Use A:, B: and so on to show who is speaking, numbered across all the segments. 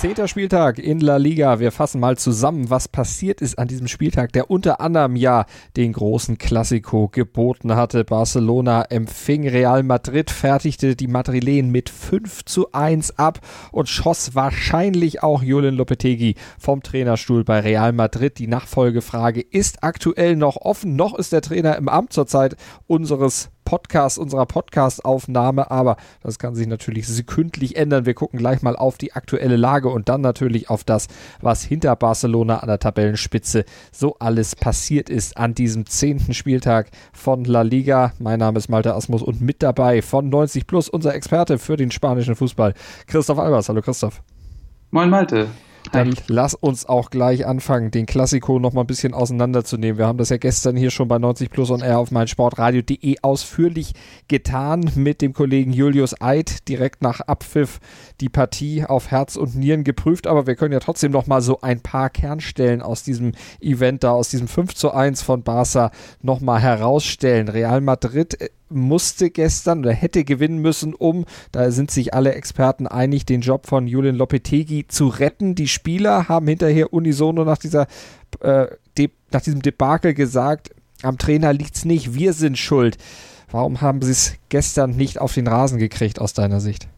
A: Zehnter Spieltag in La Liga. Wir fassen mal zusammen, was passiert ist an diesem Spieltag, der unter anderem ja den großen Klassiko geboten hatte. Barcelona empfing Real Madrid, fertigte die Madrilen mit 5 zu 1 ab und schoss wahrscheinlich auch Julian Lopetegui vom Trainerstuhl bei Real Madrid. Die Nachfolgefrage ist aktuell noch offen. Noch ist der Trainer im Amt zur Zeit unseres Podcast, unserer Podcast-Aufnahme, aber das kann sich natürlich sekündlich ändern. Wir gucken gleich mal auf die aktuelle Lage und dann natürlich auf das, was hinter Barcelona an der Tabellenspitze so alles passiert ist an diesem zehnten Spieltag von La Liga. Mein Name ist Malte Asmus und mit dabei von 90 Plus unser Experte für den spanischen Fußball, Christoph Albers. Hallo Christoph.
B: Moin Malte.
A: Dann lass uns auch gleich anfangen, den Klassiko noch mal ein bisschen auseinanderzunehmen. Wir haben das ja gestern hier schon bei 90 Plus und R auf meinsportradio.de ausführlich getan mit dem Kollegen Julius Eid direkt nach Abpfiff die Partie auf Herz und Nieren geprüft. Aber wir können ja trotzdem noch mal so ein paar Kernstellen aus diesem Event da, aus diesem 5 zu 1 von Barca noch mal herausstellen. Real Madrid äh, musste gestern oder hätte gewinnen müssen, um, da sind sich alle Experten einig, den Job von Julian Lopetegui zu retten. Die Spieler haben hinterher unisono nach dieser äh, nach diesem Debakel gesagt, am Trainer liegt es nicht, wir sind schuld. Warum haben sie es gestern nicht auf den Rasen gekriegt aus deiner Sicht?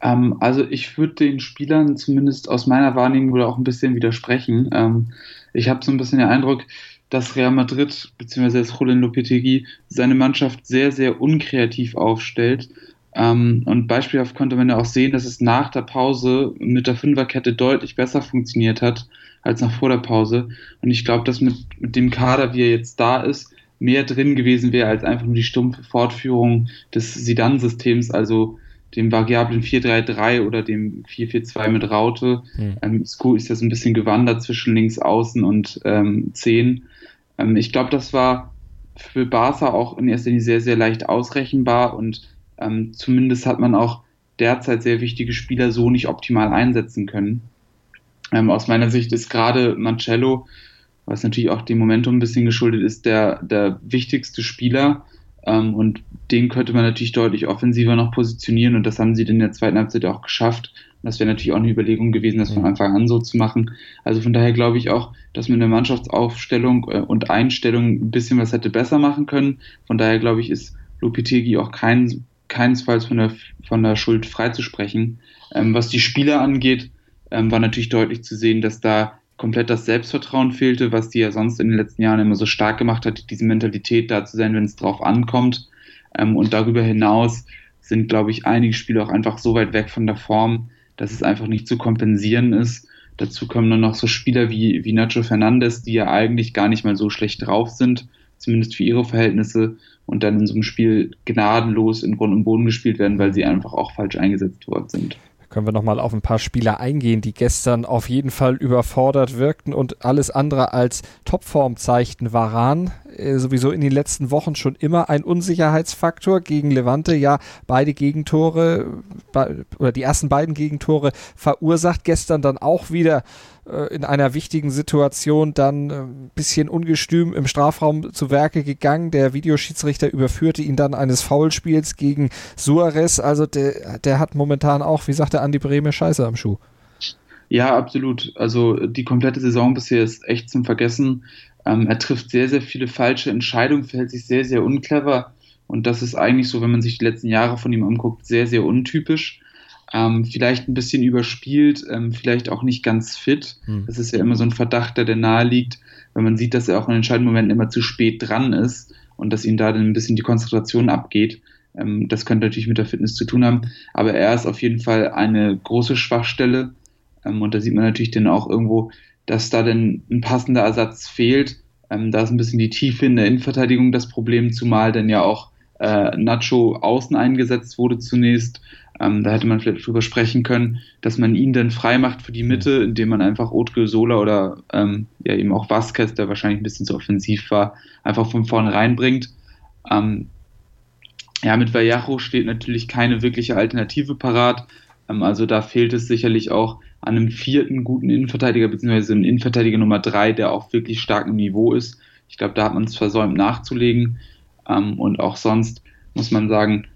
B: Ähm, also ich würde den Spielern zumindest aus meiner Wahrnehmung oder auch ein bisschen widersprechen. Ähm, ich habe so ein bisschen den Eindruck, dass Real Madrid bzw. das Julian Lopetegui seine Mannschaft sehr, sehr unkreativ aufstellt. Ähm, und beispielhaft konnte man ja auch sehen, dass es nach der Pause mit der Fünferkette deutlich besser funktioniert hat als nach vor der Pause. Und ich glaube, dass mit, mit dem Kader, wie er jetzt da ist, mehr drin gewesen wäre als einfach nur die stumpfe Fortführung des Sidan-Systems, also dem variablen 4-3-3 oder dem 4-4-2 mit Raute. Mhm. Ähm, Sku ist ja so ein bisschen gewandert zwischen links außen und ähm, 10. Ähm, ich glaube, das war für Barca auch in erster Linie sehr, sehr leicht ausrechenbar und ähm, zumindest hat man auch derzeit sehr wichtige Spieler so nicht optimal einsetzen können. Ähm, aus meiner Sicht ist gerade Mancello, was natürlich auch dem Momentum ein bisschen geschuldet ist, der, der wichtigste Spieler. Ähm, und den könnte man natürlich deutlich offensiver noch positionieren und das haben sie in der zweiten Halbzeit auch geschafft. Und das wäre natürlich auch eine Überlegung gewesen, das von Anfang an so zu machen. Also von daher glaube ich auch, dass man in der Mannschaftsaufstellung äh, und Einstellung ein bisschen was hätte besser machen können. Von daher glaube ich, ist Lupitegi auch kein, keinesfalls von der, von der Schuld freizusprechen. Ähm, was die Spieler angeht, ähm, war natürlich deutlich zu sehen, dass da komplett das Selbstvertrauen fehlte, was die ja sonst in den letzten Jahren immer so stark gemacht hat, diese Mentalität da zu sein, wenn es drauf ankommt. Ähm, und darüber hinaus sind, glaube ich, einige Spiele auch einfach so weit weg von der Form, dass es einfach nicht zu kompensieren ist. Dazu kommen dann noch so Spieler wie, wie Nacho Fernandes, die ja eigentlich gar nicht mal so schlecht drauf sind, zumindest für ihre Verhältnisse, und dann in so einem Spiel gnadenlos in Grund und Boden gespielt werden, weil sie einfach auch falsch eingesetzt worden sind
A: können wir nochmal auf ein paar Spieler eingehen, die gestern auf jeden Fall überfordert wirkten und alles andere als Topform zeigten. Varan äh, sowieso in den letzten Wochen schon immer ein Unsicherheitsfaktor gegen Levante. Ja, beide Gegentore oder die ersten beiden Gegentore verursacht. Gestern dann auch wieder äh, in einer wichtigen Situation dann ein äh, bisschen ungestüm im Strafraum zu Werke gegangen. Der Videoschiedsrichter überführte ihn dann eines Foulspiels gegen Suarez. Also der, der hat momentan auch, wie sagt der Andi Breme, Scheiße am Schuh.
B: Ja, absolut. Also die komplette Saison bisher ist echt zum Vergessen. Ähm, er trifft sehr, sehr viele falsche Entscheidungen, verhält sich sehr, sehr unclever. Und das ist eigentlich so, wenn man sich die letzten Jahre von ihm anguckt, sehr, sehr untypisch. Ähm, vielleicht ein bisschen überspielt, ähm, vielleicht auch nicht ganz fit. Hm. Das ist ja immer so ein Verdacht, der, der nahe liegt, wenn man sieht, dass er auch in entscheidenden Momenten immer zu spät dran ist und dass ihm da dann ein bisschen die Konzentration abgeht. Ähm, das könnte natürlich mit der Fitness zu tun haben, aber er ist auf jeden Fall eine große Schwachstelle ähm, und da sieht man natürlich dann auch irgendwo, dass da dann ein passender Ersatz fehlt. Ähm, da ist ein bisschen die Tiefe in der Innenverteidigung das Problem, zumal dann ja auch äh, Nacho außen eingesetzt wurde zunächst. Ähm, da hätte man vielleicht drüber sprechen können, dass man ihn dann frei macht für die Mitte, indem man einfach Otke Sola oder ähm, ja eben auch Vasquez, der wahrscheinlich ein bisschen zu offensiv war, einfach von vornherein bringt. Ähm, ja, mit Vallejo steht natürlich keine wirkliche Alternative parat. Ähm, also da fehlt es sicherlich auch an einem vierten guten Innenverteidiger, beziehungsweise einem Innenverteidiger Nummer drei, der auch wirklich stark im Niveau ist. Ich glaube, da hat man es versäumt nachzulegen. Ähm, und auch sonst muss man sagen,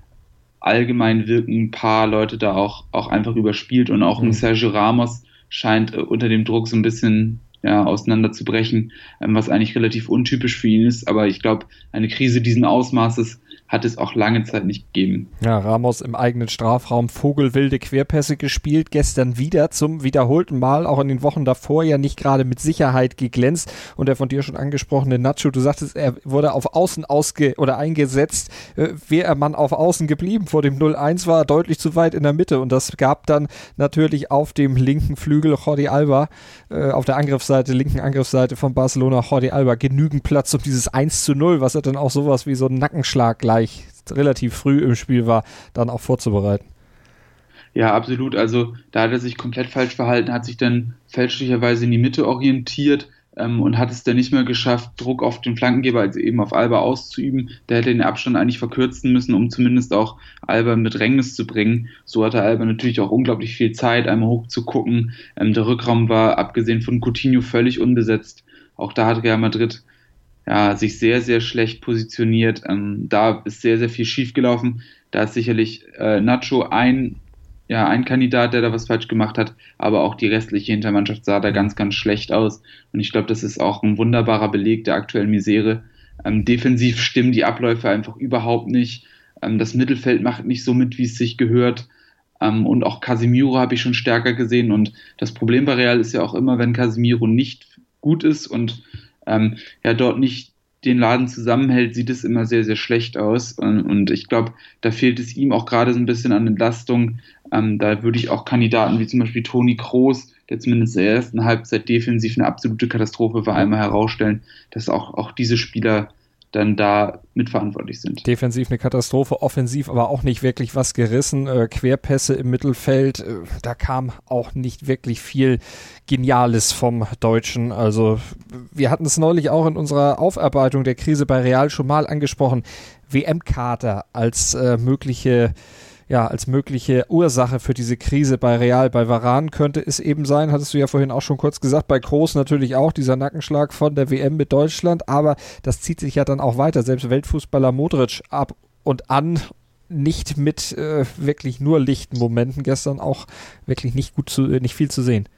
B: allgemein wirken ein paar Leute da auch, auch einfach überspielt und auch mhm. ein Sergio Ramos scheint äh, unter dem Druck so ein bisschen ja, auseinanderzubrechen, ähm, was eigentlich relativ untypisch für ihn ist. Aber ich glaube, eine Krise diesen Ausmaßes hat es auch lange Zeit nicht gegeben.
A: Ja, Ramos im eigenen Strafraum vogelwilde Querpässe gespielt, gestern wieder zum wiederholten Mal, auch in den Wochen davor ja nicht gerade mit Sicherheit geglänzt. Und der von dir schon angesprochene Nacho, du sagtest, er wurde auf Außen ausge oder eingesetzt. Äh, Wäre er Mann auf Außen geblieben vor dem 0-1, war deutlich zu weit in der Mitte. Und das gab dann natürlich auf dem linken Flügel Jordi Alba, äh, auf der Angriffsseite, linken Angriffsseite von Barcelona, Jordi Alba, genügend Platz um dieses 1 zu 0, was er dann auch sowas wie so ein Nackenschlag gleich gleich relativ früh im Spiel war, dann auch vorzubereiten.
B: Ja, absolut. Also da hat er sich komplett falsch verhalten, hat sich dann fälschlicherweise in die Mitte orientiert ähm, und hat es dann nicht mehr geschafft, Druck auf den Flankengeber, also eben auf Alba auszuüben. Der hätte den Abstand eigentlich verkürzen müssen, um zumindest auch Alba mit Bedrängnis zu bringen. So hatte Alba natürlich auch unglaublich viel Zeit, einmal hoch zu gucken. Ähm, der Rückraum war abgesehen von Coutinho völlig unbesetzt. Auch da hat Real Madrid ja, sich sehr, sehr schlecht positioniert. Ähm, da ist sehr, sehr viel schiefgelaufen. Da ist sicherlich äh, Nacho ein, ja, ein Kandidat, der da was falsch gemacht hat, aber auch die restliche Hintermannschaft sah da ganz, ganz schlecht aus. Und ich glaube, das ist auch ein wunderbarer Beleg der aktuellen Misere. Ähm, defensiv stimmen die Abläufe einfach überhaupt nicht. Ähm, das Mittelfeld macht nicht so mit, wie es sich gehört. Ähm, und auch Casimiro habe ich schon stärker gesehen. Und das Problem bei Real ist ja auch immer, wenn Casimiro nicht gut ist und ähm, ja dort nicht den Laden zusammenhält, sieht es immer sehr, sehr schlecht aus. Und, und ich glaube, da fehlt es ihm auch gerade so ein bisschen an Entlastung. Ähm, da würde ich auch Kandidaten wie zum Beispiel Toni Kroos, der zumindest in der ersten Halbzeit defensiv eine absolute Katastrophe war, einmal herausstellen, dass auch, auch diese Spieler dann da mitverantwortlich sind.
A: Defensiv eine Katastrophe, offensiv aber auch nicht wirklich was gerissen. Äh, Querpässe im Mittelfeld, äh, da kam auch nicht wirklich viel Geniales vom Deutschen. Also wir hatten es neulich auch in unserer Aufarbeitung der Krise bei Real schon mal angesprochen. WM-Kater als äh, mögliche ja, als mögliche Ursache für diese Krise bei Real, bei Varan könnte es eben sein, hattest du ja vorhin auch schon kurz gesagt, bei Groß natürlich auch dieser Nackenschlag von der WM mit Deutschland, aber das zieht sich ja dann auch weiter. Selbst Weltfußballer Modric ab und an nicht mit äh, wirklich nur lichten Momenten gestern auch wirklich nicht gut zu, äh, nicht viel zu sehen.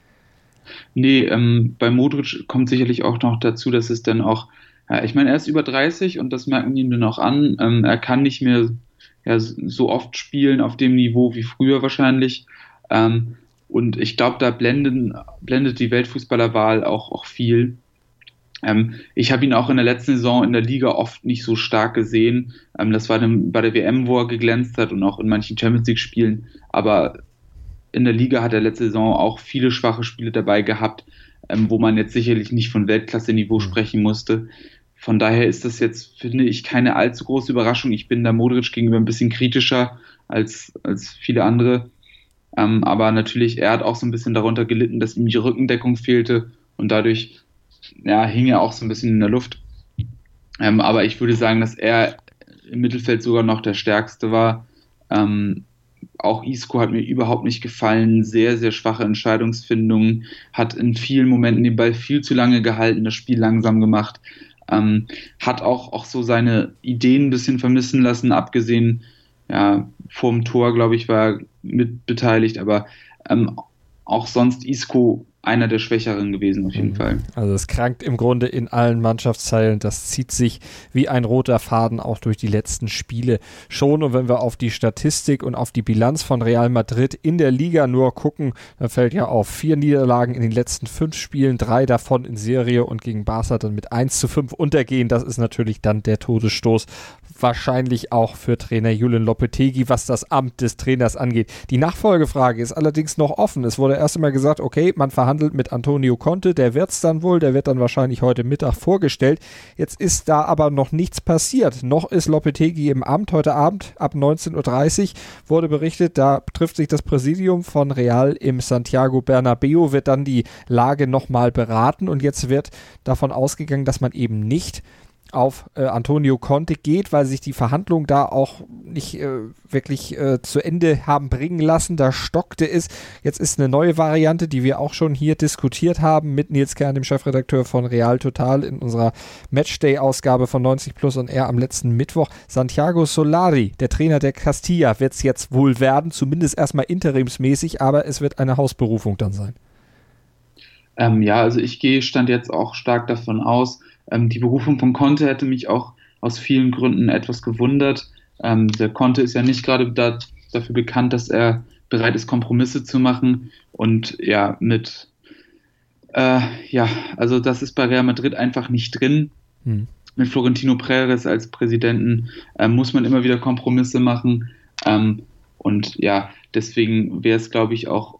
B: Nee, ähm, bei Modric kommt sicherlich auch noch dazu, dass es dann auch, ja, ich meine, er ist über 30 und das merken ihm dann auch an. Ähm, er kann nicht mehr ja, so oft spielen auf dem Niveau wie früher wahrscheinlich. Ähm, und ich glaube, da blenden, blendet die Weltfußballerwahl auch, auch viel. Ähm, ich habe ihn auch in der letzten Saison in der Liga oft nicht so stark gesehen. Ähm, das war dann bei der WM, wo er geglänzt hat und auch in manchen Champions League-Spielen. Aber in der Liga hat er letzte Saison auch viele schwache Spiele dabei gehabt, ähm, wo man jetzt sicherlich nicht von Weltklasse-Niveau mhm. sprechen musste. Von daher ist das jetzt, finde ich, keine allzu große Überraschung. Ich bin da Modric gegenüber ein bisschen kritischer als, als viele andere. Ähm, aber natürlich, er hat auch so ein bisschen darunter gelitten, dass ihm die Rückendeckung fehlte und dadurch ja, hing er auch so ein bisschen in der Luft. Ähm, aber ich würde sagen, dass er im Mittelfeld sogar noch der stärkste war. Ähm, auch Isco hat mir überhaupt nicht gefallen. Sehr, sehr schwache Entscheidungsfindung. Hat in vielen Momenten den Ball viel zu lange gehalten, das Spiel langsam gemacht. Ähm, hat auch, auch so seine Ideen ein bisschen vermissen lassen, abgesehen, ja, vorm Tor, glaube ich, war er mit beteiligt, aber ähm, auch sonst Isco einer der Schwächeren gewesen, auf jeden mhm. Fall.
A: Also es krankt im Grunde in allen Mannschaftsteilen. Das zieht sich wie ein roter Faden auch durch die letzten Spiele schon. Und wenn wir auf die Statistik und auf die Bilanz von Real Madrid in der Liga nur gucken, dann fällt ja auf vier Niederlagen in den letzten fünf Spielen, drei davon in Serie und gegen Barca dann mit 1 zu 5 untergehen. Das ist natürlich dann der Todesstoß. Wahrscheinlich auch für Trainer Julian Lopetegi, was das Amt des Trainers angeht. Die Nachfolgefrage ist allerdings noch offen. Es wurde erst einmal gesagt, okay, man verhandelt verhandelt mit Antonio Conte, der wird es dann wohl, der wird dann wahrscheinlich heute Mittag vorgestellt. Jetzt ist da aber noch nichts passiert. Noch ist Lopetegi im Amt. Heute Abend ab 19.30 Uhr wurde berichtet, da trifft sich das Präsidium von Real im Santiago Bernabeo, wird dann die Lage nochmal beraten und jetzt wird davon ausgegangen, dass man eben nicht auf äh, Antonio Conte geht, weil sich die Verhandlungen da auch nicht äh, wirklich äh, zu Ende haben bringen lassen. Da stockte es. Jetzt ist eine neue Variante, die wir auch schon hier diskutiert haben mit Nils Kern, dem Chefredakteur von Real Total in unserer Matchday-Ausgabe von 90 Plus und R am letzten Mittwoch. Santiago Solari, der Trainer der Castilla, wird es jetzt wohl werden, zumindest erstmal interimsmäßig, aber es wird eine Hausberufung dann sein.
B: Ähm, ja, also ich gehe stand jetzt auch stark davon aus, ähm, die Berufung von Conte hätte mich auch aus vielen Gründen etwas gewundert. Ähm, der Conte ist ja nicht gerade da, dafür bekannt, dass er bereit ist, Kompromisse zu machen. Und ja, mit, äh, ja, also das ist bei Real Madrid einfach nicht drin. Hm. Mit Florentino Perez als Präsidenten äh, muss man immer wieder Kompromisse machen. Ähm, und ja, deswegen wäre es, glaube ich, auch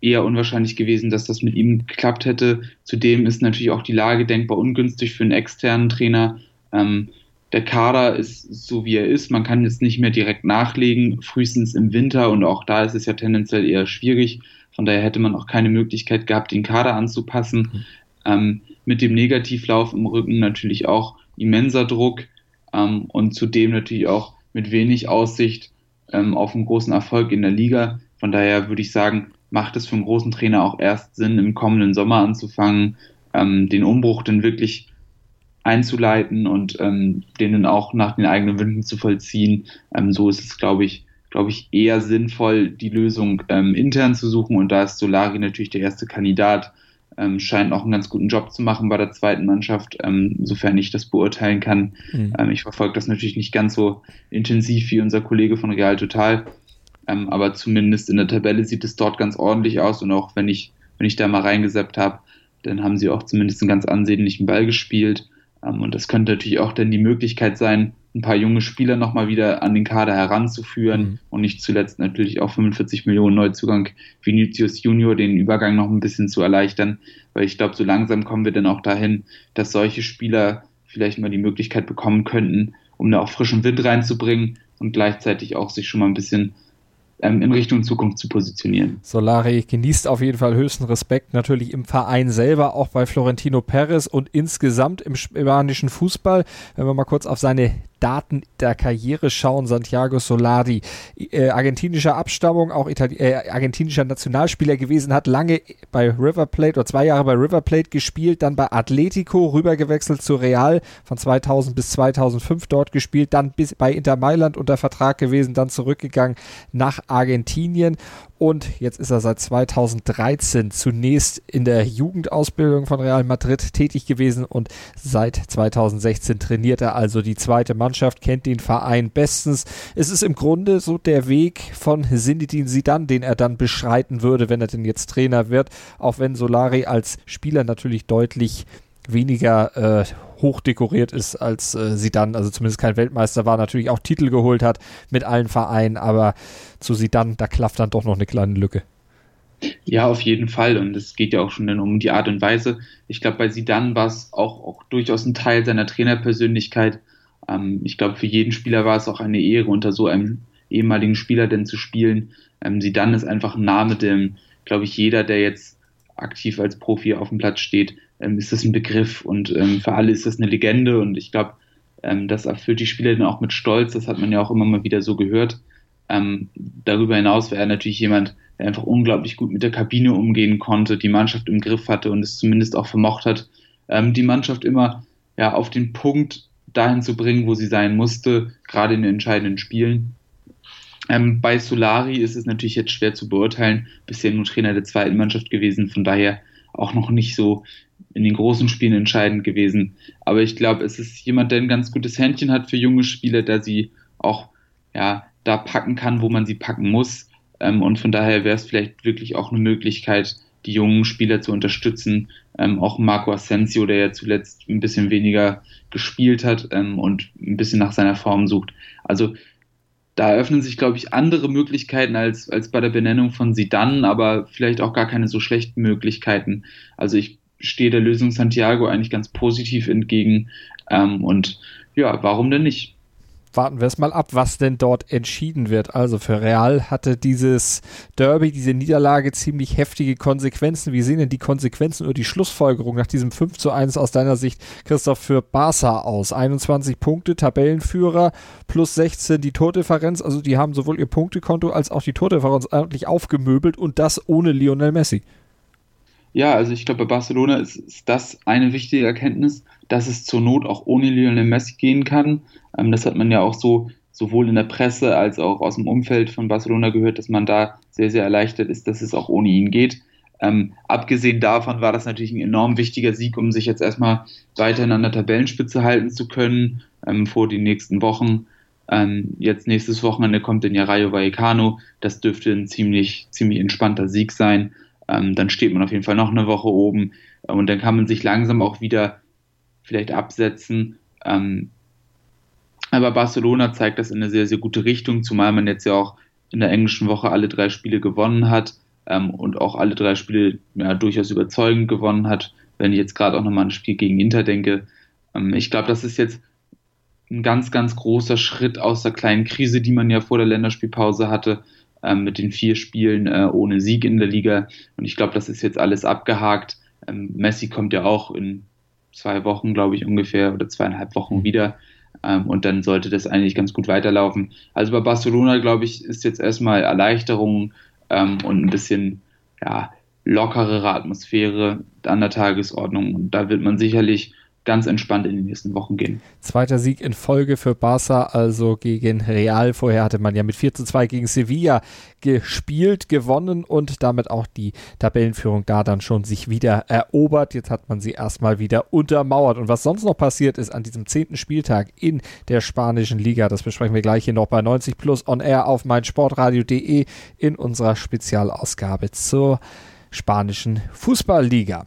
B: eher unwahrscheinlich gewesen, dass das mit ihm geklappt hätte. Zudem ist natürlich auch die Lage denkbar ungünstig für einen externen Trainer. Ähm, der Kader ist so, wie er ist. Man kann jetzt nicht mehr direkt nachlegen, frühestens im Winter und auch da ist es ja tendenziell eher schwierig. Von daher hätte man auch keine Möglichkeit gehabt, den Kader anzupassen. Mhm. Ähm, mit dem Negativlauf im Rücken natürlich auch immenser Druck ähm, und zudem natürlich auch mit wenig Aussicht ähm, auf einen großen Erfolg in der Liga. Von daher würde ich sagen, macht es für einen großen Trainer auch erst Sinn, im kommenden Sommer anzufangen, ähm, den Umbruch dann wirklich einzuleiten und ähm, den dann auch nach den eigenen Wünschen zu vollziehen. Ähm, so ist es, glaube ich, glaube ich, eher sinnvoll, die Lösung ähm, intern zu suchen. Und da ist Solari natürlich der erste Kandidat, ähm, scheint auch einen ganz guten Job zu machen bei der zweiten Mannschaft, ähm, sofern ich das beurteilen kann. Mhm. Ich verfolge das natürlich nicht ganz so intensiv wie unser Kollege von Real Total. Ähm, aber zumindest in der Tabelle sieht es dort ganz ordentlich aus und auch wenn ich, wenn ich da mal reingeseppt habe, dann haben sie auch zumindest einen ganz ansehnlichen Ball gespielt. Ähm, und das könnte natürlich auch dann die Möglichkeit sein, ein paar junge Spieler nochmal wieder an den Kader heranzuführen mhm. und nicht zuletzt natürlich auch 45 Millionen Neuzugang Vinicius Junior den Übergang noch ein bisschen zu erleichtern, weil ich glaube, so langsam kommen wir dann auch dahin, dass solche Spieler vielleicht mal die Möglichkeit bekommen könnten, um da auch frischen Wind reinzubringen und gleichzeitig auch sich schon mal ein bisschen in Richtung Zukunft zu positionieren.
A: Solari genießt auf jeden Fall höchsten Respekt natürlich im Verein selber, auch bei Florentino Perez und insgesamt im spanischen Fußball. Wenn wir mal kurz auf seine Daten der Karriere schauen, Santiago Solari, äh, argentinischer Abstammung, auch Itali äh, argentinischer Nationalspieler gewesen, hat lange bei River Plate oder zwei Jahre bei River Plate gespielt, dann bei Atletico rübergewechselt zu Real, von 2000 bis 2005 dort gespielt, dann bis bei Inter Mailand unter Vertrag gewesen, dann zurückgegangen nach Argentinien und jetzt ist er seit 2013 zunächst in der Jugendausbildung von Real Madrid tätig gewesen und seit 2016 trainiert er also die zweite Mannschaft, kennt den Verein bestens. Es ist im Grunde so der Weg von Zinedine Zidane, den er dann beschreiten würde, wenn er denn jetzt Trainer wird, auch wenn Solari als Spieler natürlich deutlich weniger äh, hochdekoriert ist als äh, Sidan, also zumindest kein Weltmeister war, natürlich auch Titel geholt hat mit allen Vereinen, aber zu Sidan, da klafft dann doch noch eine kleine Lücke.
B: Ja, auf jeden Fall. Und es geht ja auch schon dann um die Art und Weise. Ich glaube, bei Sidan war es auch, auch durchaus ein Teil seiner Trainerpersönlichkeit. Ähm, ich glaube, für jeden Spieler war es auch eine Ehre, unter so einem ehemaligen Spieler denn zu spielen. Ähm, Sidan ist einfach ein Name, dem, glaube ich, jeder, der jetzt aktiv als Profi auf dem Platz steht, ähm, ist das ein Begriff und ähm, für alle ist das eine Legende und ich glaube, ähm, das erfüllt die Spieler dann auch mit Stolz, das hat man ja auch immer mal wieder so gehört. Ähm, darüber hinaus wäre er natürlich jemand, der einfach unglaublich gut mit der Kabine umgehen konnte, die Mannschaft im Griff hatte und es zumindest auch vermocht hat, ähm, die Mannschaft immer ja, auf den Punkt dahin zu bringen, wo sie sein musste, gerade in den entscheidenden Spielen. Ähm, bei Solari ist es natürlich jetzt schwer zu beurteilen, bisher nur Trainer der zweiten Mannschaft gewesen, von daher auch noch nicht so in den großen Spielen entscheidend gewesen. Aber ich glaube, es ist jemand, der ein ganz gutes Händchen hat für junge Spieler, der sie auch ja, da packen kann, wo man sie packen muss. Ähm, und von daher wäre es vielleicht wirklich auch eine Möglichkeit, die jungen Spieler zu unterstützen. Ähm, auch Marco Asensio, der ja zuletzt ein bisschen weniger gespielt hat ähm, und ein bisschen nach seiner Form sucht. Also da eröffnen sich, glaube ich, andere Möglichkeiten als, als bei der Benennung von Sidan, aber vielleicht auch gar keine so schlechten Möglichkeiten. Also ich stehe der Lösung Santiago eigentlich ganz positiv entgegen. Ähm, und ja, warum denn nicht?
A: Warten wir es mal ab, was denn dort entschieden wird. Also für Real hatte dieses Derby, diese Niederlage ziemlich heftige Konsequenzen. Wie sehen denn die Konsequenzen oder die Schlussfolgerung nach diesem 5 zu 1 aus deiner Sicht, Christoph, für Barca aus? 21 Punkte, Tabellenführer, plus 16 die Tordifferenz. Also die haben sowohl ihr Punktekonto als auch die Tordifferenz eigentlich aufgemöbelt und das ohne Lionel Messi.
B: Ja, also ich glaube, bei Barcelona ist, ist, das eine wichtige Erkenntnis, dass es zur Not auch ohne Lionel Messi gehen kann. Ähm, das hat man ja auch so sowohl in der Presse als auch aus dem Umfeld von Barcelona gehört, dass man da sehr, sehr erleichtert ist, dass es auch ohne ihn geht. Ähm, abgesehen davon war das natürlich ein enorm wichtiger Sieg, um sich jetzt erstmal weiterhin an der Tabellenspitze halten zu können ähm, vor den nächsten Wochen. Ähm, jetzt nächstes Wochenende kommt dann ja Rayo Vallecano. Das dürfte ein ziemlich, ziemlich entspannter Sieg sein ähm, dann steht man auf jeden Fall noch eine Woche oben äh, und dann kann man sich langsam auch wieder vielleicht absetzen. Ähm, aber Barcelona zeigt das in eine sehr, sehr gute Richtung, zumal man jetzt ja auch in der englischen Woche alle drei Spiele gewonnen hat ähm, und auch alle drei Spiele ja, durchaus überzeugend gewonnen hat, wenn ich jetzt gerade auch nochmal an ein Spiel gegen Inter denke. Ähm, ich glaube, das ist jetzt ein ganz, ganz großer Schritt aus der kleinen Krise, die man ja vor der Länderspielpause hatte, ähm, mit den vier Spielen äh, ohne Sieg in der Liga. Und ich glaube, das ist jetzt alles abgehakt. Ähm, Messi kommt ja auch in zwei Wochen, glaube ich, ungefähr oder zweieinhalb Wochen wieder. Ähm, und dann sollte das eigentlich ganz gut weiterlaufen. Also bei Barcelona, glaube ich, ist jetzt erstmal Erleichterung ähm, und ein bisschen ja, lockerere Atmosphäre an der Tagesordnung. Und da wird man sicherlich ganz entspannt in den nächsten Wochen gehen.
A: Zweiter Sieg in Folge für Barca, also gegen Real. Vorher hatte man ja mit 4 zu 2 gegen Sevilla gespielt, gewonnen und damit auch die Tabellenführung da dann schon sich wieder erobert. Jetzt hat man sie erstmal wieder untermauert. Und was sonst noch passiert ist an diesem zehnten Spieltag in der spanischen Liga, das besprechen wir gleich hier noch bei 90 Plus on Air auf meinsportradio.de in unserer Spezialausgabe zur spanischen Fußballliga.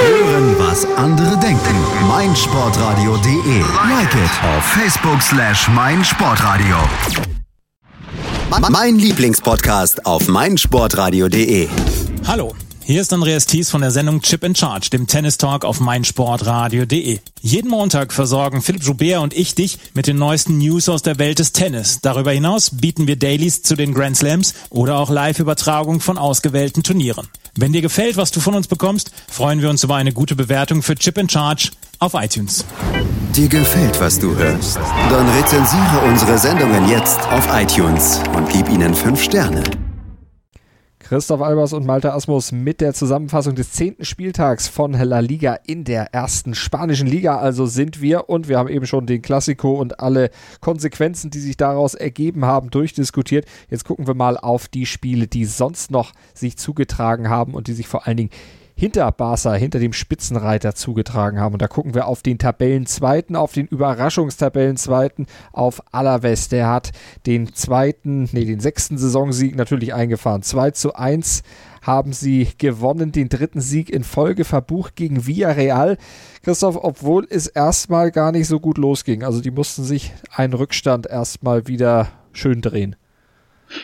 C: Hören, was andere denken. meinsportradio.de. Like it auf Facebook slash meinsportradio. Mein Lieblingspodcast auf meinsportradio.de.
D: Hallo. Hier ist Andreas Thies von der Sendung Chip in Charge, dem Tennis Talk auf meinsportradio.de. Jeden Montag versorgen Philipp Joubert und ich dich mit den neuesten News aus der Welt des Tennis. Darüber hinaus bieten wir Dailies zu den Grand Slams oder auch Live-Übertragung von ausgewählten Turnieren. Wenn dir gefällt, was du von uns bekommst, freuen wir uns über eine gute Bewertung für Chip in Charge auf iTunes.
C: Dir gefällt, was du hörst? Dann rezensiere unsere Sendungen jetzt auf iTunes und gib ihnen 5 Sterne.
A: Christoph Albers und Malte Asmus mit der Zusammenfassung des zehnten Spieltags von La Liga in der ersten spanischen Liga. Also sind wir und wir haben eben schon den Klassiko und alle Konsequenzen, die sich daraus ergeben haben, durchdiskutiert. Jetzt gucken wir mal auf die Spiele, die sonst noch sich zugetragen haben und die sich vor allen Dingen hinter Barca, hinter dem Spitzenreiter zugetragen haben. Und da gucken wir auf den Tabellenzweiten, auf den Überraschungstabellenzweiten, auf Alaves. Der hat den zweiten, nee, den sechsten Saisonsieg natürlich eingefahren. 2 zu 1 haben sie gewonnen, den dritten Sieg in Folge verbucht gegen Villarreal. Christoph, obwohl es erstmal gar nicht so gut losging. Also die mussten sich einen Rückstand erstmal wieder schön drehen.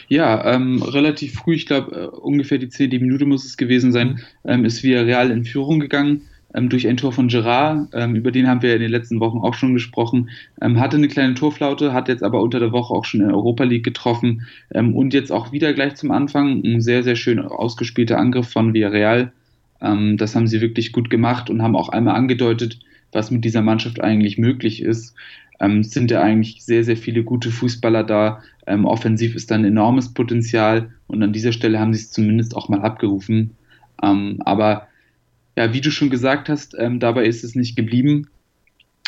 B: Ja, ähm, relativ früh, ich glaube äh, ungefähr die zehnte Minute muss es gewesen sein, mhm. ähm, ist Villarreal in Führung gegangen ähm, durch ein Tor von Gerard. Ähm, über den haben wir in den letzten Wochen auch schon gesprochen. Ähm, hatte eine kleine Torflaute, hat jetzt aber unter der Woche auch schon in der Europa League getroffen ähm, und jetzt auch wieder gleich zum Anfang ein sehr, sehr schön ausgespielter Angriff von Villarreal. das haben sie wirklich gut gemacht und haben auch einmal angedeutet, was mit dieser Mannschaft eigentlich möglich ist ähm, sind ja eigentlich sehr, sehr viele gute Fußballer da. Ähm, offensiv ist da ein enormes Potenzial und an dieser Stelle haben sie es zumindest auch mal abgerufen. Ähm, aber ja, wie du schon gesagt hast, ähm, dabei ist es nicht geblieben.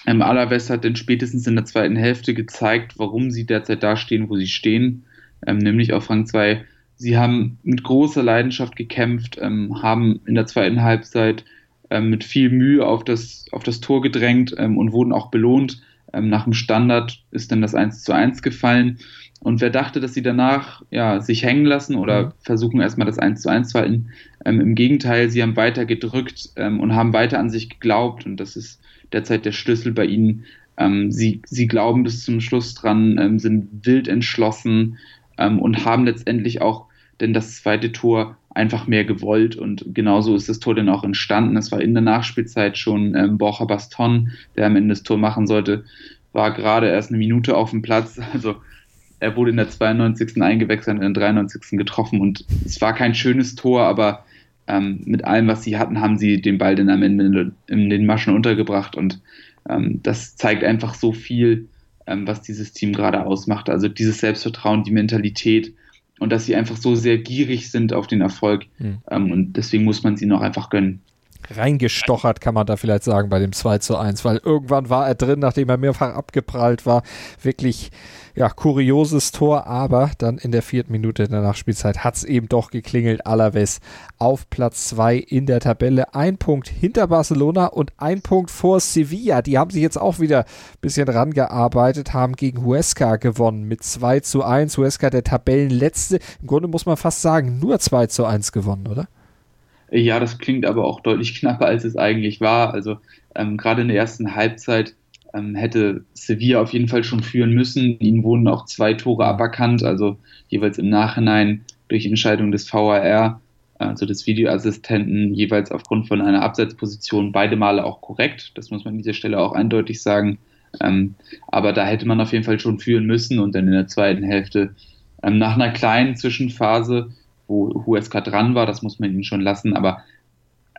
B: Ähm, Alaves hat dann spätestens in der zweiten Hälfte gezeigt, warum sie derzeit da stehen, wo sie stehen, ähm, nämlich auf Rang 2 sie haben mit großer Leidenschaft gekämpft, ähm, haben in der zweiten Halbzeit mit viel Mühe auf das, auf das Tor gedrängt und wurden auch belohnt. Ähm, nach dem Standard ist dann das 1 zu 1 gefallen. Und wer dachte, dass sie danach ja, sich hängen lassen oder mhm. versuchen erstmal das 1 zu 1 zu halten, ähm, im Gegenteil, sie haben weiter gedrückt ähm, und haben weiter an sich geglaubt. Und das ist derzeit der Schlüssel bei ihnen. Ähm, sie, sie glauben bis zum Schluss dran, ähm, sind wild entschlossen ähm, und haben letztendlich auch denn das zweite Tor einfach mehr gewollt und genauso ist das Tor dann auch entstanden. Es war in der Nachspielzeit schon ähm, Borja Baston, der am Ende das Tor machen sollte, war gerade erst eine Minute auf dem Platz. Also er wurde in der 92. eingewechselt und in der 93. getroffen und es war kein schönes Tor, aber ähm, mit allem, was sie hatten, haben sie den Ball dann am Ende in den Maschen untergebracht und ähm, das zeigt einfach so viel, ähm, was dieses Team gerade ausmacht. Also dieses Selbstvertrauen, die Mentalität und dass sie einfach so sehr gierig sind auf den Erfolg mhm. und deswegen muss man sie noch einfach gönnen
A: reingestochert, kann man da vielleicht sagen, bei dem 2 zu 1, weil irgendwann war er drin, nachdem er mehrfach abgeprallt war. Wirklich, ja, kurioses Tor, aber dann in der vierten Minute der Nachspielzeit hat es eben doch geklingelt. Alaves auf Platz 2 in der Tabelle. Ein Punkt hinter Barcelona und ein Punkt vor Sevilla. Die haben sich jetzt auch wieder ein bisschen rangearbeitet, haben gegen Huesca gewonnen mit 2 zu 1. Huesca der Tabellenletzte. Im Grunde muss man fast sagen, nur 2 zu 1 gewonnen, oder?
B: Ja, das klingt aber auch deutlich knapper, als es eigentlich war. Also ähm, gerade in der ersten Halbzeit ähm, hätte Sevilla auf jeden Fall schon führen müssen. Ihnen wurden auch zwei Tore aberkannt, also jeweils im Nachhinein durch Entscheidung des VAR, also des Videoassistenten, jeweils aufgrund von einer Abseitsposition beide Male auch korrekt. Das muss man an dieser Stelle auch eindeutig sagen. Ähm, aber da hätte man auf jeden Fall schon führen müssen und dann in der zweiten Hälfte ähm, nach einer kleinen Zwischenphase wo Huesca dran war, das muss man ihnen schon lassen, aber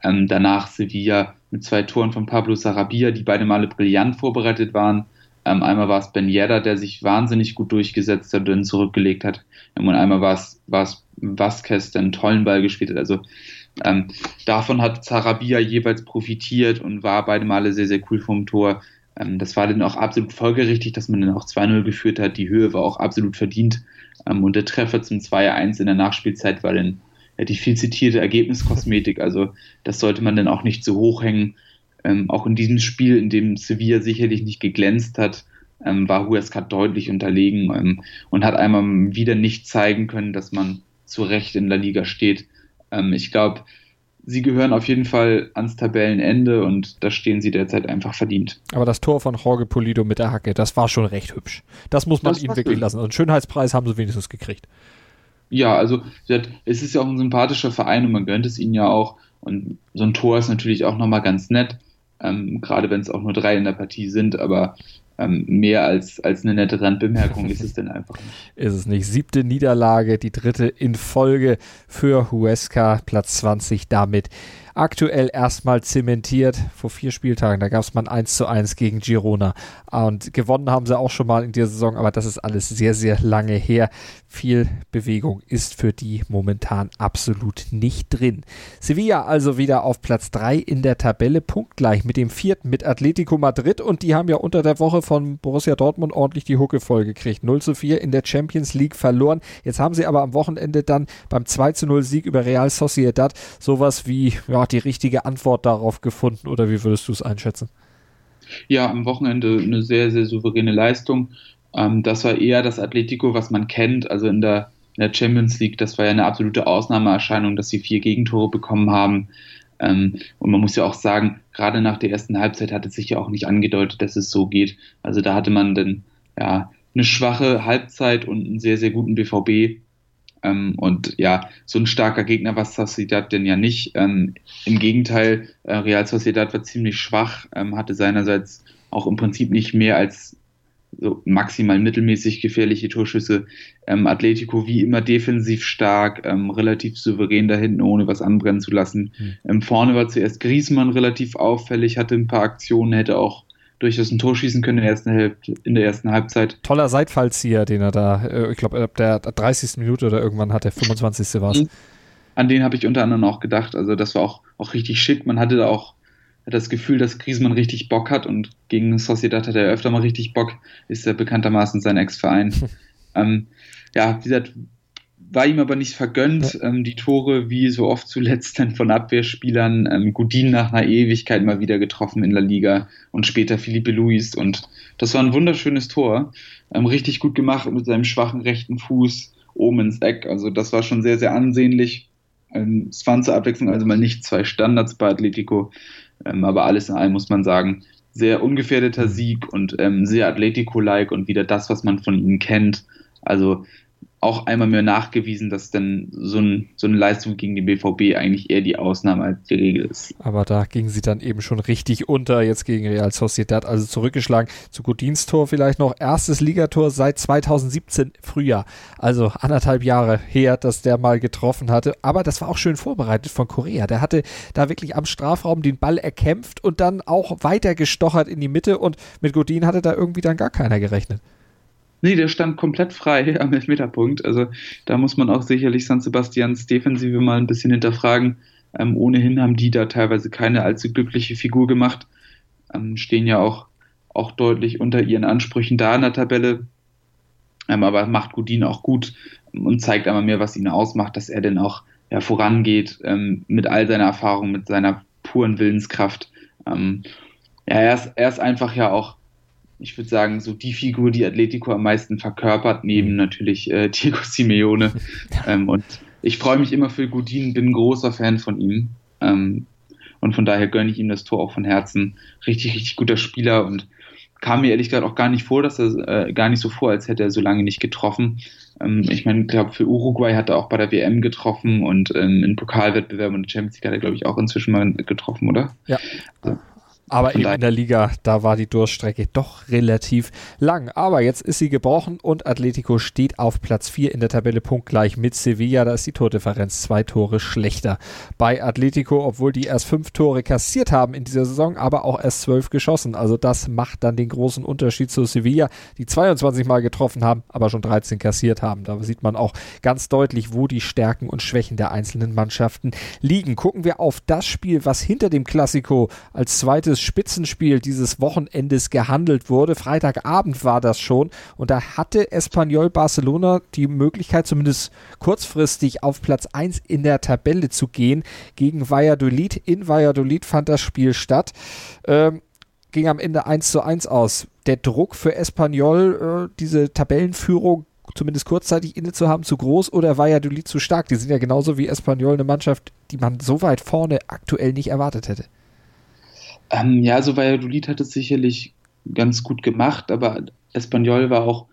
B: ähm, danach Sevilla mit zwei Toren von Pablo Sarabia, die beide Male brillant vorbereitet waren. Ähm, einmal war es Ben Yedda, der sich wahnsinnig gut durchgesetzt hat und zurückgelegt hat. Ähm, und einmal war es, war es Vasquez, der einen tollen Ball gespielt hat. Also ähm, davon hat Sarabia jeweils profitiert und war beide Male sehr, sehr cool vom Tor. Ähm, das war dann auch absolut folgerichtig, dass man dann auch 2-0 geführt hat. Die Höhe war auch absolut verdient. Ähm, und der Treffer zum 2-1 in der Nachspielzeit war dann ja, die viel zitierte Ergebniskosmetik. Also das sollte man dann auch nicht zu hoch hängen. Ähm, auch in diesem Spiel, in dem Sevilla sicherlich nicht geglänzt hat, ähm, war Huesca deutlich unterlegen ähm, und hat einmal wieder nicht zeigen können, dass man zu Recht in der Liga steht. Ähm, ich glaube, sie gehören auf jeden Fall ans Tabellenende und da stehen sie derzeit einfach verdient.
A: Aber das Tor von Jorge Polido mit der Hacke, das war schon recht hübsch. Das muss man das ihm wirklich schön. lassen. einen Schönheitspreis haben sie wenigstens gekriegt.
B: Ja, also es ist ja auch ein sympathischer Verein und man gönnt es ihnen ja auch. Und so ein Tor ist natürlich auch nochmal ganz nett, ähm, gerade wenn es auch nur drei in der Partie sind, aber ähm, mehr als, als eine nette Randbemerkung ist es denn einfach nicht.
A: Ist es nicht. Siebte Niederlage, die dritte in Folge für Huesca, Platz 20 damit aktuell erstmal zementiert. Vor vier Spieltagen, da gab es mal ein 1 zu 1 gegen Girona. Und gewonnen haben sie auch schon mal in dieser Saison, aber das ist alles sehr, sehr lange her. Viel Bewegung ist für die momentan absolut nicht drin. Sevilla also wieder auf Platz 3 in der Tabelle, punktgleich mit dem vierten mit Atletico Madrid und die haben ja unter der Woche von Borussia Dortmund ordentlich die Hucke voll gekriegt. 0 zu 4 in der Champions League verloren. Jetzt haben sie aber am Wochenende dann beim 2 zu 0 Sieg über Real Sociedad sowas wie ja, die richtige Antwort darauf gefunden oder wie würdest du es einschätzen?
B: Ja, am Wochenende eine sehr, sehr souveräne Leistung. Ähm, das war eher das Atletico, was man kennt, also in der, in der, Champions League. Das war ja eine absolute Ausnahmeerscheinung, dass sie vier Gegentore bekommen haben. Ähm, und man muss ja auch sagen, gerade nach der ersten Halbzeit hat es sich ja auch nicht angedeutet, dass es so geht. Also da hatte man dann ja eine schwache Halbzeit und einen sehr, sehr guten BVB. Ähm, und ja, so ein starker Gegner war Sociedad denn ja nicht. Ähm, Im Gegenteil, äh, Real Sociedad war ziemlich schwach, ähm, hatte seinerseits auch im Prinzip nicht mehr als so maximal mittelmäßig gefährliche Torschüsse. Ähm, Atletico wie immer defensiv stark, ähm, relativ souverän da hinten, ohne was anbrennen zu lassen. Mhm. vorne war zuerst Griezmann relativ auffällig, hatte ein paar Aktionen, hätte auch durchaus ein Tor schießen können in der ersten, Hälfte, in der ersten Halbzeit.
A: Toller Seitfallzieher, den er da, äh, ich glaube, ab der 30. Minute oder irgendwann hat, der 25. war es.
B: An den habe ich unter anderem auch gedacht. Also das war auch, auch richtig schick. Man hatte da auch das Gefühl, dass Griezmann richtig Bock hat und gegen Sociedad hat er öfter mal richtig Bock, ist ja bekanntermaßen sein Ex-Verein. ähm, ja, wie gesagt, war ihm aber nicht vergönnt. Ähm, die Tore, wie so oft zuletzt dann von Abwehrspielern, ähm, Godin nach einer Ewigkeit mal wieder getroffen in der Liga und später Felipe Luis. Und das war ein wunderschönes Tor. Ähm, richtig gut gemacht mit seinem schwachen rechten Fuß oben ins Eck. Also das war schon sehr, sehr ansehnlich. Ähm, es waren zur Abwechslung also mal nicht zwei Standards bei Atletico, ähm, aber alles in allem muss man sagen, sehr ungefährdeter mhm. Sieg und ähm, sehr Atletico-like und wieder das, was man von ihnen kennt. Also auch einmal mehr nachgewiesen, dass dann so, ein, so eine Leistung gegen den BVB eigentlich eher die Ausnahme als die Regel ist.
A: Aber da ging sie dann eben schon richtig unter, jetzt gegen Real Sociedad, also zurückgeschlagen. Zu Godins Tor vielleicht noch, erstes Ligator seit 2017 Frühjahr, also anderthalb Jahre her, dass der mal getroffen hatte. Aber das war auch schön vorbereitet von Korea. Der hatte da wirklich am Strafraum den Ball erkämpft und dann auch weiter gestochert in die Mitte und mit Godin hatte da irgendwie dann gar keiner gerechnet.
B: Nee, der stand komplett frei am Elfmeterpunkt. Also da muss man auch sicherlich San Sebastians Defensive mal ein bisschen hinterfragen. Ähm, ohnehin haben die da teilweise keine allzu glückliche Figur gemacht. Ähm, stehen ja auch, auch deutlich unter ihren Ansprüchen da in der Tabelle. Ähm, aber macht Gudin auch gut und zeigt einmal mehr, was ihn ausmacht, dass er denn auch ja, vorangeht ähm, mit all seiner Erfahrung, mit seiner puren Willenskraft. Ähm, ja, er ist, er ist einfach ja auch ich würde sagen, so die Figur, die Atletico am meisten verkörpert, neben mhm. natürlich äh, Diego Simeone. ähm, und ich freue mich immer für Godin, bin ein großer Fan von ihm. Ähm, und von daher gönne ich ihm das Tor auch von Herzen. Richtig, richtig guter Spieler und kam mir ehrlich gesagt auch gar nicht vor, dass er äh, gar nicht so vor, als hätte er so lange nicht getroffen. Ähm, ich meine, ich glaube, für Uruguay hat er auch bei der WM getroffen und ähm, in Pokalwettbewerben und Champions League hat er, glaube ich, auch inzwischen mal getroffen, oder?
A: Ja. Also, aber eben in der Liga, da war die Durststrecke doch relativ lang. Aber jetzt ist sie gebrochen und Atletico steht auf Platz 4 in der Tabelle punktgleich mit Sevilla. Da ist die Tordifferenz zwei Tore schlechter bei Atletico, obwohl die erst fünf Tore kassiert haben in dieser Saison, aber auch erst zwölf geschossen. Also das macht dann den großen Unterschied zu Sevilla, die 22 Mal getroffen haben, aber schon 13 kassiert haben. Da sieht man auch ganz deutlich, wo die Stärken und Schwächen der einzelnen Mannschaften liegen. Gucken wir auf das Spiel, was hinter dem Klassiko als zweites das Spitzenspiel dieses Wochenendes gehandelt wurde. Freitagabend war das schon und da hatte Espanyol Barcelona die Möglichkeit, zumindest kurzfristig auf Platz 1 in der Tabelle zu gehen gegen Valladolid. In Valladolid fand das Spiel statt. Ähm, ging am Ende 1 zu 1 aus. Der Druck für Espanyol, äh, diese Tabellenführung zumindest kurzzeitig inne zu haben, zu groß oder Valladolid zu stark? Die sind ja genauso wie Espanyol eine Mannschaft, die man so weit vorne aktuell nicht erwartet hätte.
B: Ähm, ja, so Valladolid hat es sicherlich ganz gut gemacht, aber Espanyol war auch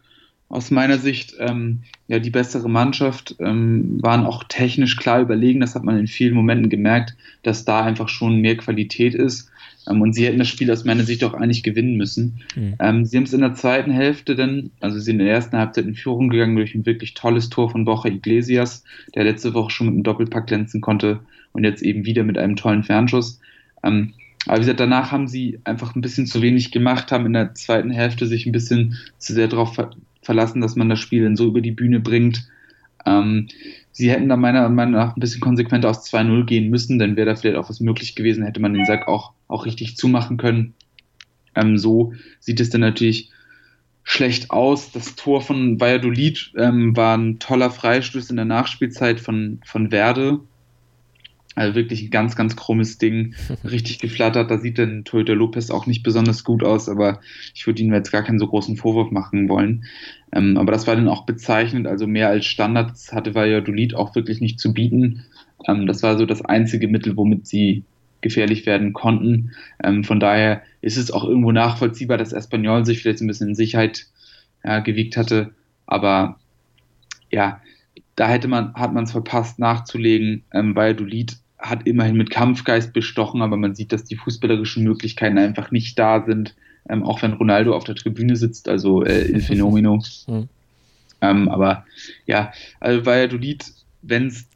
B: aus meiner Sicht ähm, ja die bessere Mannschaft, ähm, waren auch technisch klar überlegen. Das hat man in vielen Momenten gemerkt, dass da einfach schon mehr Qualität ist. Ähm, und sie hätten das Spiel aus meiner Sicht auch eigentlich gewinnen müssen. Mhm. Ähm, sie haben es in der zweiten Hälfte dann, also sie sind in der ersten Halbzeit in Führung gegangen durch ein wirklich tolles Tor von Borja Iglesias, der letzte Woche schon mit einem Doppelpack glänzen konnte und jetzt eben wieder mit einem tollen Fernschuss. Aber wie gesagt, danach haben sie einfach ein bisschen zu wenig gemacht, haben in der zweiten Hälfte sich ein bisschen zu sehr darauf ver verlassen, dass man das Spiel dann so über die Bühne bringt. Ähm, sie hätten da meiner Meinung nach ein bisschen konsequenter aus 2-0 gehen müssen, dann wäre da vielleicht auch was möglich gewesen, hätte man den Sack auch, auch richtig zumachen können. Ähm, so sieht es dann natürlich schlecht aus. Das Tor von Valladolid ähm, war ein toller Freistoß in der Nachspielzeit von, von Werde. Also wirklich ein ganz, ganz krummes Ding. Richtig geflattert. Da sieht dann Toyota Lopez auch nicht besonders gut aus, aber ich würde ihm jetzt gar keinen so großen Vorwurf machen wollen. Ähm, aber das war dann auch bezeichnend. Also mehr als Standards hatte Valladolid auch wirklich nicht zu bieten. Ähm, das war so das einzige Mittel, womit sie gefährlich werden konnten. Ähm, von daher ist es auch irgendwo nachvollziehbar, dass Espanyol sich vielleicht ein bisschen in Sicherheit ja, gewiegt hatte. Aber ja, da hätte man, hat man es verpasst nachzulegen. Ähm, Valladolid hat immerhin mit Kampfgeist bestochen, aber man sieht, dass die fußballerischen Möglichkeiten einfach nicht da sind, ähm, auch wenn Ronaldo auf der Tribüne sitzt, also äh, Il Fenomeno. Mhm. Ähm, aber ja, also Valladolid, wenn's,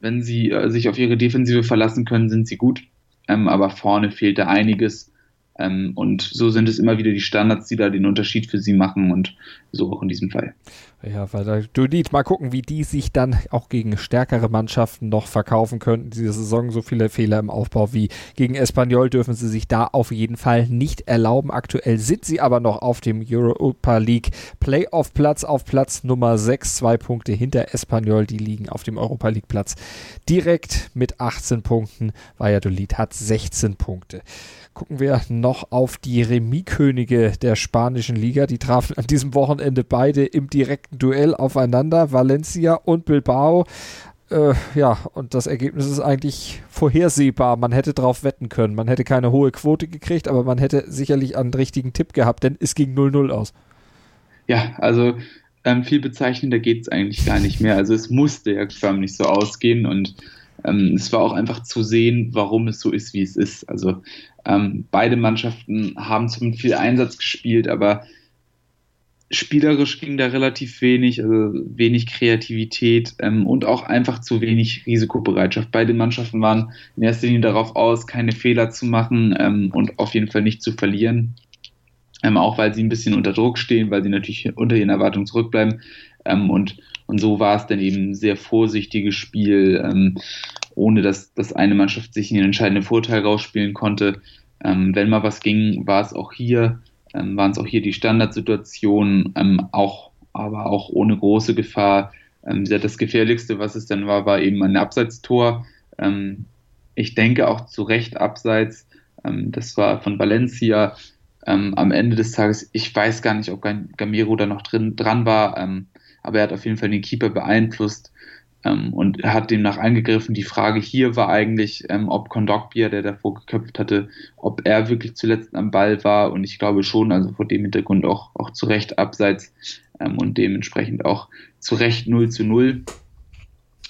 B: wenn sie äh, sich auf ihre Defensive verlassen können, sind sie gut, ähm, aber vorne fehlt da einiges. Ähm, und so sind es immer wieder die Standards, die da den Unterschied für sie machen und so auch in diesem Fall.
A: Ja, weil lied mal gucken, wie die sich dann auch gegen stärkere Mannschaften noch verkaufen könnten. Diese Saison so viele Fehler im Aufbau wie gegen Espanyol dürfen sie sich da auf jeden Fall nicht erlauben. Aktuell sind sie aber noch auf dem Europa League Playoff Platz auf Platz Nummer 6, zwei Punkte hinter Espanyol, die liegen auf dem Europa League Platz direkt mit 18 Punkten. Valladolid hat 16 Punkte gucken wir noch auf die Remis-Könige der spanischen Liga. Die trafen an diesem Wochenende beide im direkten Duell aufeinander, Valencia und Bilbao. Äh, ja, und das Ergebnis ist eigentlich vorhersehbar. Man hätte drauf wetten können. Man hätte keine hohe Quote gekriegt, aber man hätte sicherlich einen richtigen Tipp gehabt, denn es ging 0-0 aus.
B: Ja, also ähm, viel bezeichnender geht es eigentlich gar nicht mehr. Also es musste ja förmlich so ausgehen und ähm, es war auch einfach zu sehen, warum es so ist, wie es ist. Also ähm, beide Mannschaften haben zum viel Einsatz gespielt, aber spielerisch ging da relativ wenig, also wenig Kreativität ähm, und auch einfach zu wenig Risikobereitschaft. Beide Mannschaften waren in erster Linie darauf aus, keine Fehler zu machen ähm, und auf jeden Fall nicht zu verlieren. Ähm, auch weil sie ein bisschen unter Druck stehen, weil sie natürlich unter ihren Erwartungen zurückbleiben. Ähm, und, und so war es dann eben ein sehr vorsichtiges Spiel, ähm, ohne dass, dass eine Mannschaft sich einen entscheidenden Vorteil rausspielen konnte. Ähm, wenn mal was ging, war es auch hier, ähm, waren es auch hier die Standardsituationen, ähm, auch, aber auch ohne große Gefahr. Ähm, das Gefährlichste, was es dann war, war eben ein Abseitstor. Ähm, ich denke auch zu Recht abseits. Ähm, das war von Valencia. am Ende des Tages, ich weiß gar nicht, ob Gamero da noch drin, dran war, aber er hat auf jeden Fall den Keeper beeinflusst und hat demnach eingegriffen. Die Frage hier war eigentlich, ähm, ob Kondogbia, der davor geköpft hatte, ob er wirklich zuletzt am Ball war und ich glaube schon, also vor dem Hintergrund auch, auch zu Recht abseits ähm, und dementsprechend auch zu Recht 0 zu 0.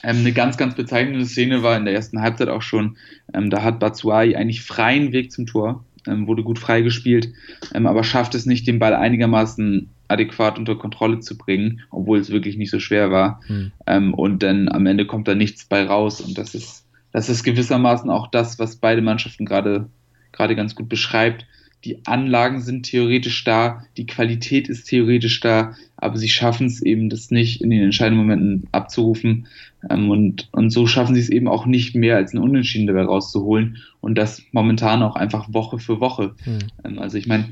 B: Ähm, eine ganz, ganz bezeichnende Szene war in der ersten Halbzeit auch schon, ähm, da hat Batsuai eigentlich freien Weg zum Tor, ähm, wurde gut freigespielt, ähm, aber schafft es nicht, den Ball einigermaßen adäquat unter Kontrolle zu bringen, obwohl es wirklich nicht so schwer war. Hm. Ähm, und dann am Ende kommt da nichts bei raus. Und das ist, das ist gewissermaßen auch das, was beide Mannschaften gerade gerade ganz gut beschreibt. Die Anlagen sind theoretisch da, die Qualität ist theoretisch da, aber sie schaffen es eben, das nicht in den entscheidenden Momenten abzurufen. Ähm, und, und so schaffen sie es eben auch nicht mehr als ein Unentschieden dabei rauszuholen. Und das momentan auch einfach Woche für Woche. Hm. Ähm, also ich meine,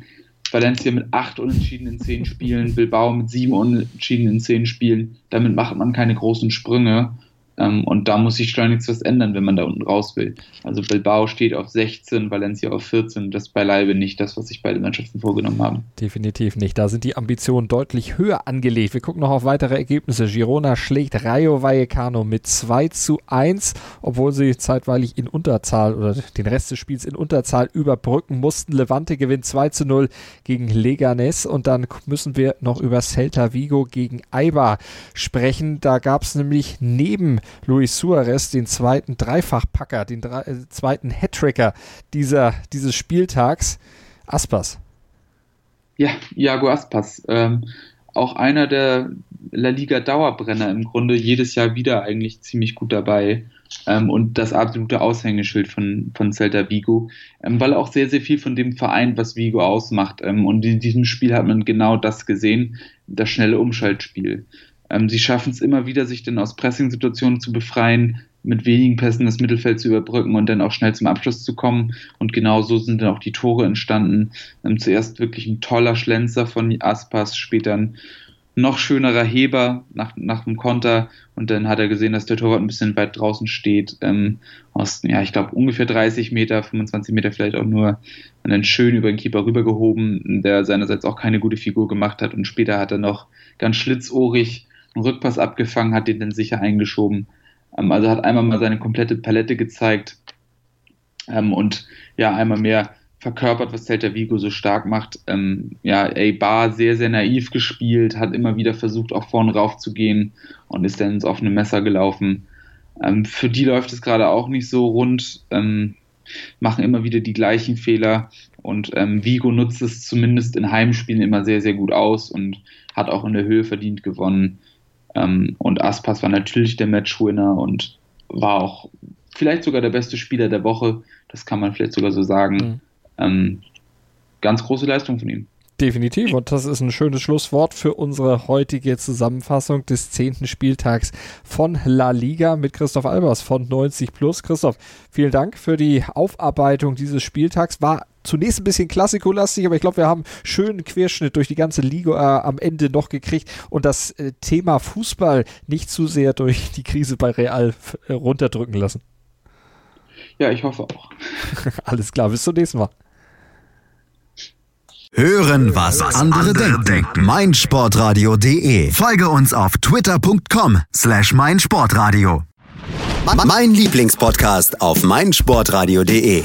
B: Valencia mit acht Unentschieden in zehn Spielen, Bilbao mit sieben Unentschieden in zehn Spielen. Damit macht man keine großen Sprünge. Ähm, und da muss sich schleunigst was ändern, wenn man da unten raus will. Also Bilbao steht auf 16, Valencia auf 14. Das ist beileibe nicht das, was sich beide Mannschaften vorgenommen haben.
A: Definitiv nicht. Da sind die Ambitionen deutlich höher angelegt. Wir gucken noch auf weitere Ergebnisse. Girona schlägt Rayo Vallecano mit 2 zu 1, obwohl sie zeitweilig in Unterzahl oder den Rest des Spiels in Unterzahl überbrücken mussten. Levante gewinnt 2 zu 0 gegen Leganes und dann müssen wir noch über Celta Vigo gegen Eibar sprechen. Da gab es nämlich neben Luis Suarez, den zweiten Dreifachpacker, den drei, äh, zweiten Hattricker dieser, dieses Spieltags. Aspas.
B: Ja, Iago Aspas. Ähm, auch einer der La Liga Dauerbrenner im Grunde, jedes Jahr wieder eigentlich ziemlich gut dabei. Ähm, und das absolute Aushängeschild von, von Celta Vigo, ähm, weil auch sehr, sehr viel von dem Verein, was Vigo ausmacht. Ähm, und in diesem Spiel hat man genau das gesehen, das schnelle Umschaltspiel. Ähm, sie schaffen es immer wieder, sich dann aus Pressing-Situationen zu befreien, mit wenigen Pässen das Mittelfeld zu überbrücken und dann auch schnell zum Abschluss zu kommen. Und genau so sind dann auch die Tore entstanden. Ähm, zuerst wirklich ein toller Schlenzer von Aspas, später ein noch schönerer Heber nach, nach dem Konter und dann hat er gesehen, dass der Torwart ein bisschen weit draußen steht, ähm, aus, ja, ich glaube ungefähr 30 Meter, 25 Meter vielleicht auch nur und dann schön über den Keeper rübergehoben, der seinerseits auch keine gute Figur gemacht hat und später hat er noch ganz schlitzohrig einen Rückpass abgefangen, hat den dann sicher eingeschoben. Ähm, also hat einmal mal seine komplette Palette gezeigt ähm, und ja, einmal mehr verkörpert, was Celta Vigo so stark macht. Ähm, ja, A-Bar sehr, sehr naiv gespielt, hat immer wieder versucht, auch vorne rauf zu gehen und ist dann ins offene Messer gelaufen. Ähm, für die läuft es gerade auch nicht so rund, ähm, machen immer wieder die gleichen Fehler und ähm, Vigo nutzt es zumindest in Heimspielen immer sehr, sehr gut aus und hat auch in der Höhe verdient gewonnen. Ähm, und Aspas war natürlich der Matchwinner und war auch vielleicht sogar der beste Spieler der Woche. Das kann man vielleicht sogar so sagen. Mhm. Ähm, ganz große Leistung von ihm.
A: Definitiv. Und das ist ein schönes Schlusswort für unsere heutige Zusammenfassung des zehnten Spieltags von La Liga mit Christoph Albers von 90 Plus. Christoph, vielen Dank für die Aufarbeitung dieses Spieltags. War zunächst ein bisschen klassikolastig, aber ich glaube, wir haben einen schönen Querschnitt durch die ganze Liga äh, am Ende noch gekriegt und das äh, Thema Fußball nicht zu sehr durch die Krise bei Real äh, runterdrücken lassen.
B: Ja, ich hoffe auch.
A: Alles klar, bis zum nächsten Mal.
C: Hören, was, was andere, andere denken. denken. meinsportradio.de. Folge uns auf twitter.com slash meinsportradio. Mein Lieblingspodcast auf meinsportradio.de.